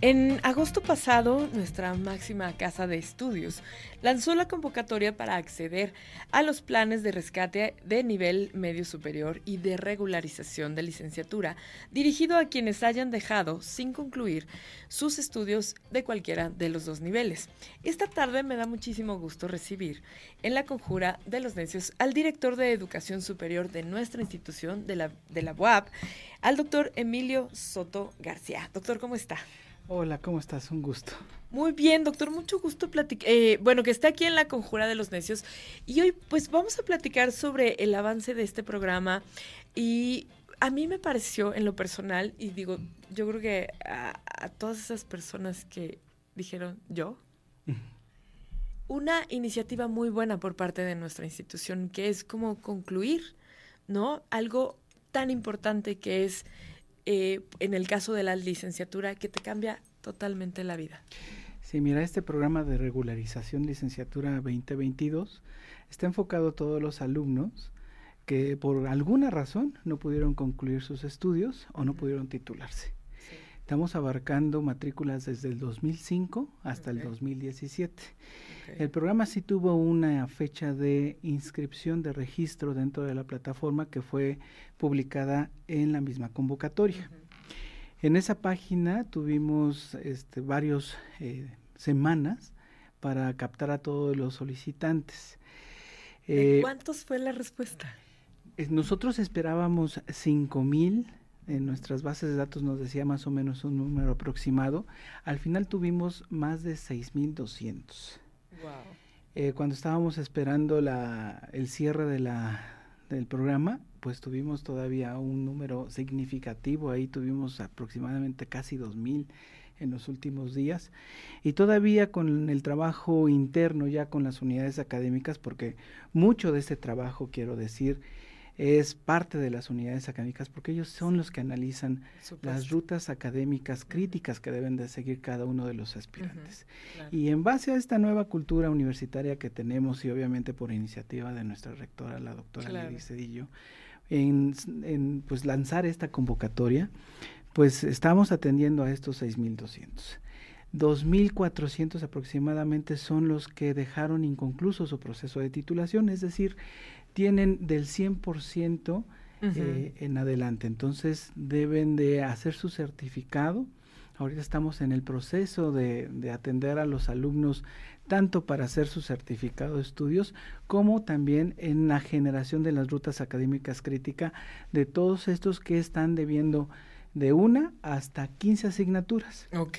En agosto pasado, nuestra máxima casa de estudios lanzó la convocatoria para acceder a los planes de rescate de nivel medio superior y de regularización de licenciatura, dirigido a quienes hayan dejado sin concluir sus estudios de cualquiera de los dos niveles. Esta tarde me da muchísimo gusto recibir en la conjura de los necios al director de educación superior de nuestra institución, de la, de la UAP, al doctor Emilio Soto García. Doctor, ¿cómo está? Hola, ¿cómo estás? Un gusto. Muy bien, doctor, mucho gusto platicar. Eh, bueno, que está aquí en la Conjura de los Necios. Y hoy, pues, vamos a platicar sobre el avance de este programa. Y a mí me pareció, en lo personal, y digo, yo creo que a, a todas esas personas que dijeron yo, una iniciativa muy buena por parte de nuestra institución, que es como concluir, ¿no? Algo tan importante que es eh, en el caso de la licenciatura que te cambia totalmente la vida. Sí, mira, este programa de regularización licenciatura 2022 está enfocado a todos los alumnos que por alguna razón no pudieron concluir sus estudios o no pudieron titularse. Estamos abarcando matrículas desde el 2005 hasta el 2017. El programa sí tuvo una fecha de inscripción de registro dentro de la plataforma que fue publicada en la misma convocatoria. En esa página tuvimos este, varias eh, semanas para captar a todos los solicitantes. ¿De eh, cuántos fue la respuesta? Nosotros esperábamos cinco mil en nuestras bases de datos nos decía más o menos un número aproximado. Al final tuvimos más de 6.200. Eh, cuando estábamos esperando el cierre del programa, pues tuvimos todavía un número significativo. Ahí tuvimos aproximadamente casi 2.000 en los últimos días. Y todavía con el trabajo interno ya con las unidades académicas, porque mucho de este trabajo, quiero decir, es parte de las unidades académicas porque ellos son los que analizan las rutas académicas críticas que deben de seguir cada uno de los aspirantes. Y en base a esta nueva cultura universitaria que tenemos y obviamente por iniciativa de nuestra rectora, la doctora claro. Cedillo, en, en, pues lanzar esta convocatoria, pues estamos atendiendo a estos 6.200. 2.400 aproximadamente son los que dejaron inconcluso su proceso de titulación, es decir, tienen del 100% eh, en adelante. Entonces deben de hacer su certificado. Ahorita estamos en el proceso de, de, atender a los alumnos tanto para hacer su certificado de estudios como también en la generación de las rutas académicas críticas de todos estos que están debiendo de una hasta 15 asignaturas. Ok.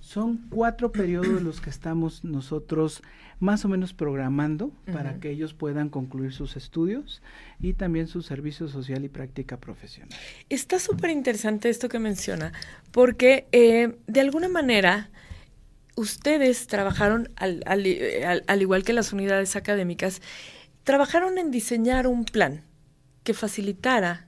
Son cuatro periodos los que estamos nosotros más o menos programando para que ellos puedan concluir sus estudios y también su servicio social y práctica profesional. Está súper interesante esto que menciona, porque eh, de alguna manera ustedes trabajaron, al, al, al igual que las unidades académicas, trabajaron en diseñar un plan que facilitara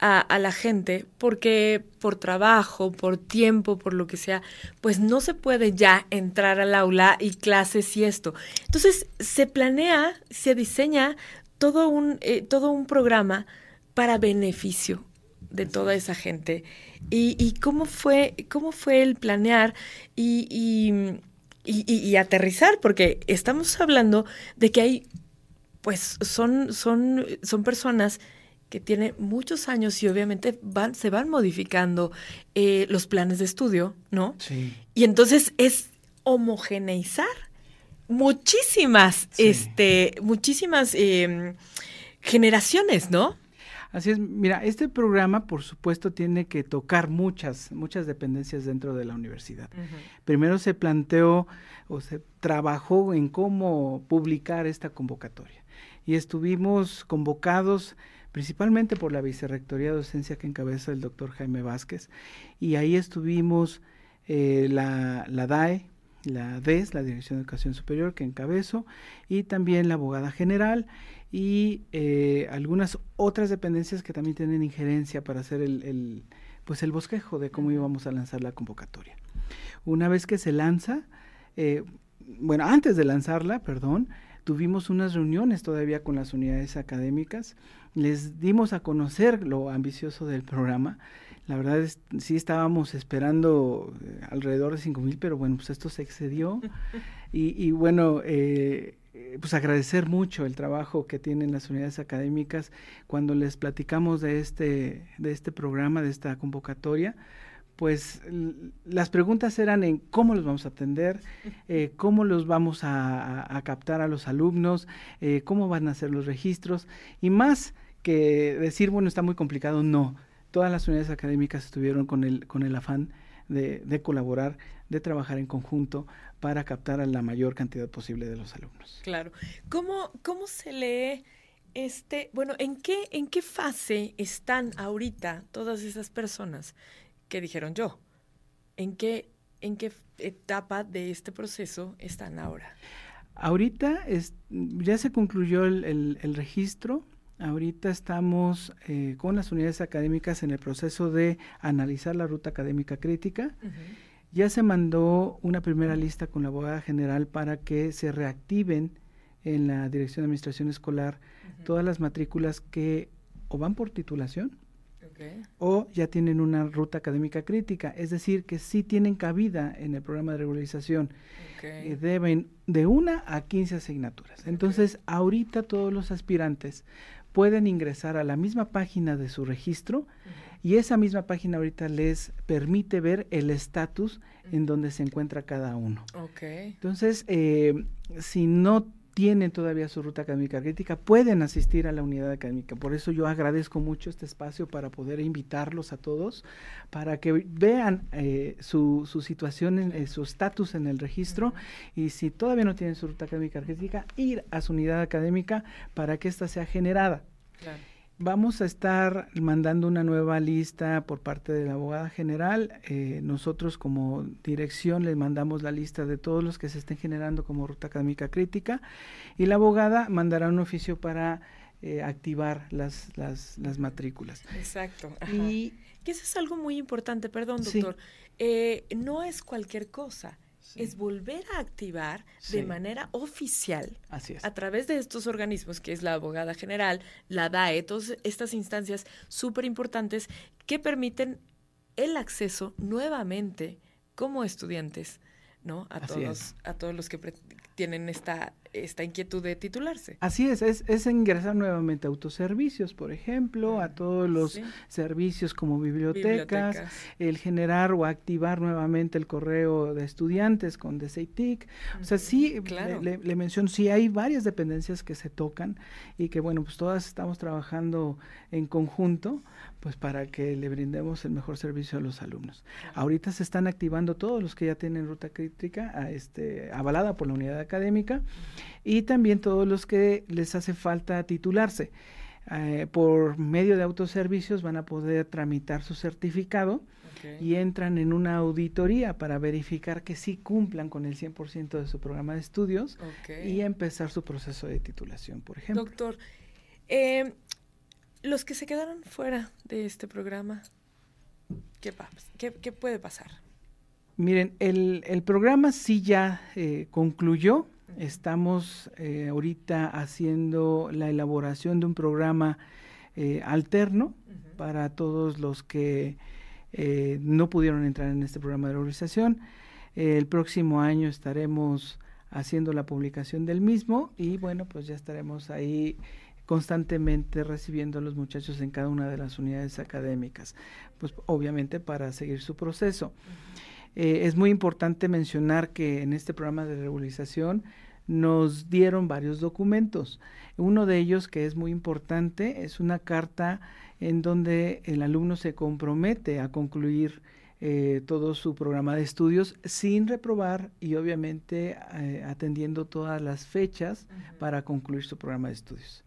a, la gente porque por trabajo, por tiempo, por lo que sea, pues no se puede ya entrar al aula y clases y esto. Entonces se planea, se diseña todo un, eh, todo un programa para beneficio de toda esa gente. Y, y cómo fue, cómo fue el planear y, y, y, aterrizar, porque estamos hablando de que hay, pues son, son, son personas que tiene muchos años y obviamente van, se van modificando eh, los planes de estudio, ¿no? Sí. Y entonces es homogeneizar muchísimas, este, muchísimas em, generaciones, ¿no? Así es, mira, este programa por supuesto tiene que tocar muchas, muchas dependencias dentro de la universidad. Primero se planteó o se trabajó en cómo publicar esta convocatoria y estuvimos convocados principalmente por la Vicerrectoría de Docencia que encabeza el doctor Jaime Vázquez, y ahí estuvimos eh, la, la DAE, la DES, la Dirección de Educación Superior, que encabezo, y también la abogada general y eh, algunas otras dependencias que también tienen injerencia para hacer el, el, pues el bosquejo de cómo íbamos a lanzar la convocatoria. Una vez que se lanza, eh, bueno, antes de lanzarla, perdón, tuvimos unas reuniones todavía con las unidades académicas les dimos a conocer lo ambicioso del programa. La verdad es, sí estábamos esperando eh, alrededor de 5 mil, pero bueno, pues esto se excedió. Y, y bueno, eh, pues agradecer mucho el trabajo que tienen las unidades académicas cuando les platicamos de este, de este programa, de esta convocatoria pues las preguntas eran en cómo los vamos a atender, eh, cómo los vamos a, captar a los alumnos, eh, cómo van a hacer los registros y más que decir, bueno, está muy complicado, no. Todas las unidades académicas estuvieron con el, con el afán de, de colaborar, de trabajar en conjunto para captar a la mayor cantidad posible de los alumnos. Claro. ¿Cómo, cómo se lee este, bueno, en qué, en qué fase están ahorita todas esas personas ¿qué dijeron yo? ¿En qué, en qué etapa de este proceso están ahora? Ahorita es, ya se concluyó el, registro. Ahorita estamos eh, con las unidades académicas en el proceso de analizar la ruta académica crítica. Ya se mandó una primera lista con la abogada general para que se reactiven en la Dirección de Administración Escolar todas las matrículas que o van por titulación o ya tienen una ruta académica crítica, es decir, que sí tienen cabida en el programa de regularización. Eh, deben de una a 15 asignaturas. Entonces, ahorita todos los aspirantes pueden ingresar a la misma página de su registro y esa misma página ahorita les permite ver el estatus en donde se encuentra cada uno. Entonces, eh, si no tienen todavía su ruta académica crítica pueden asistir a la unidad académica. Por eso yo agradezco mucho este espacio para poder invitarlos a todos, para que vean eh, su, su, situación, en, eh, su estatus en el registro y si todavía no tienen su ruta académica crítica, ir a su unidad académica para que ésta sea generada. Claro. Vamos a estar mandando una nueva lista por parte de la abogada general. Eh, nosotros como dirección les mandamos la lista de todos los que se estén generando como ruta académica crítica y la abogada mandará un oficio para eh, activar las, las, las, matrículas. Exacto. Y que eso es algo muy importante, perdón doctor. Eh, no es cualquier cosa es volver a activar de manera oficial a través de estos organismos, que es la abogada general, la DAE, todas estas instancias súper importantes que permiten el acceso nuevamente como estudiantes ¿no? A todos, a todos los que tienen esta, esta inquietud de titularse. Así es, es, ingresar nuevamente a autoservicios, por ejemplo, a mm, todos los servicios como bibliotecas, el generar o activar nuevamente el correo de estudiantes con DCITIC. O sea, sí, le, le, menciono, sí hay varias dependencias que se tocan y que, bueno, pues todas estamos trabajando en conjunto pues para que le brindemos el mejor servicio a los alumnos. Ahorita se están activando todos los que ya tienen ruta crítica a este, avalada por la unidad académica y también todos los que les hace falta titularse. Eh, por medio de autoservicios van a poder tramitar su certificado y entran en una auditoría para verificar que sí cumplan con el 100% de su programa de estudios y empezar su proceso de titulación, por ejemplo. Doctor, eh, los que se quedaron fuera de este programa, ¿qué, qué, puede pasar? Miren, el, el programa sí ya eh, concluyó. Estamos eh, ahorita haciendo la elaboración de un programa eh, alterno para todos los que no pudieron entrar en este programa de organización. el próximo año estaremos haciendo la publicación del mismo y bueno, pues ya estaremos ahí constantemente recibiendo a los muchachos en cada una de las unidades académicas, pues obviamente para seguir su proceso. Eh, es muy importante mencionar que en este programa de regularización nos dieron varios documentos. Uno de ellos que es muy importante es una carta en donde el alumno se compromete a concluir eh, todo su programa de estudios sin reprobar y obviamente eh, atendiendo todas las fechas para concluir su programa de estudios.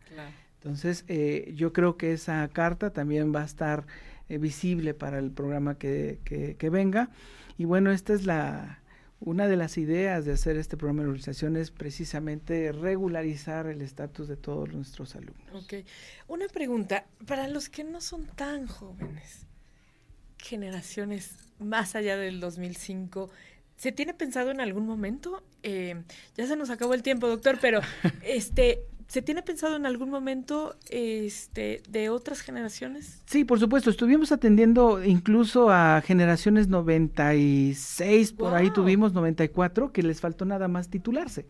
Entonces, eh, yo creo que esa carta también va a estar visible para el programa que, que, venga. Y bueno, esta es la, una de las ideas de hacer este programa de regularización es precisamente regularizar el estatus de todos nuestros alumnos. Ok. Una pregunta, para los que no son tan jóvenes, generaciones más allá del 2005. ¿Se tiene pensado en algún momento? Eh, ya se nos acabó el tiempo, doctor, pero este, ¿Se tiene pensado en algún momento este, de otras generaciones? Sí, por supuesto. Estuvimos atendiendo incluso a generaciones 96, por ahí tuvimos 94, que les faltó nada más titularse.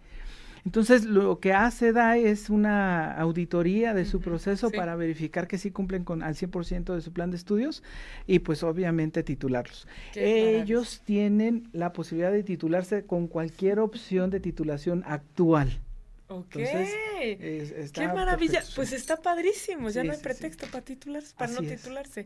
Entonces, lo que hace DAE es una auditoría de su proceso para verificar que sí cumplen con al 100% de su plan de estudios y pues obviamente titularlos. Ellos tienen la posibilidad de titularse con cualquier opción de titulación actual. Ok. Qué maravilla. Pues está padrísimo. Ya no hay pretexto para titularse, para no titularse.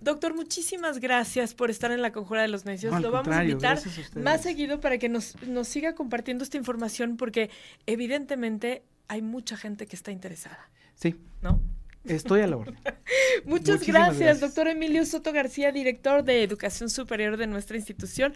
Doctor, muchísimas gracias por estar en la conjura de los necios. Lo vamos a invitar más seguido para que nos, nos siga compartiendo esta información porque evidentemente hay mucha gente que está interesada. Sí. ¿No? Estoy a la orden. Muchas gracias, gracias, doctor Emilio Soto García, director de Educación Superior de nuestra institución.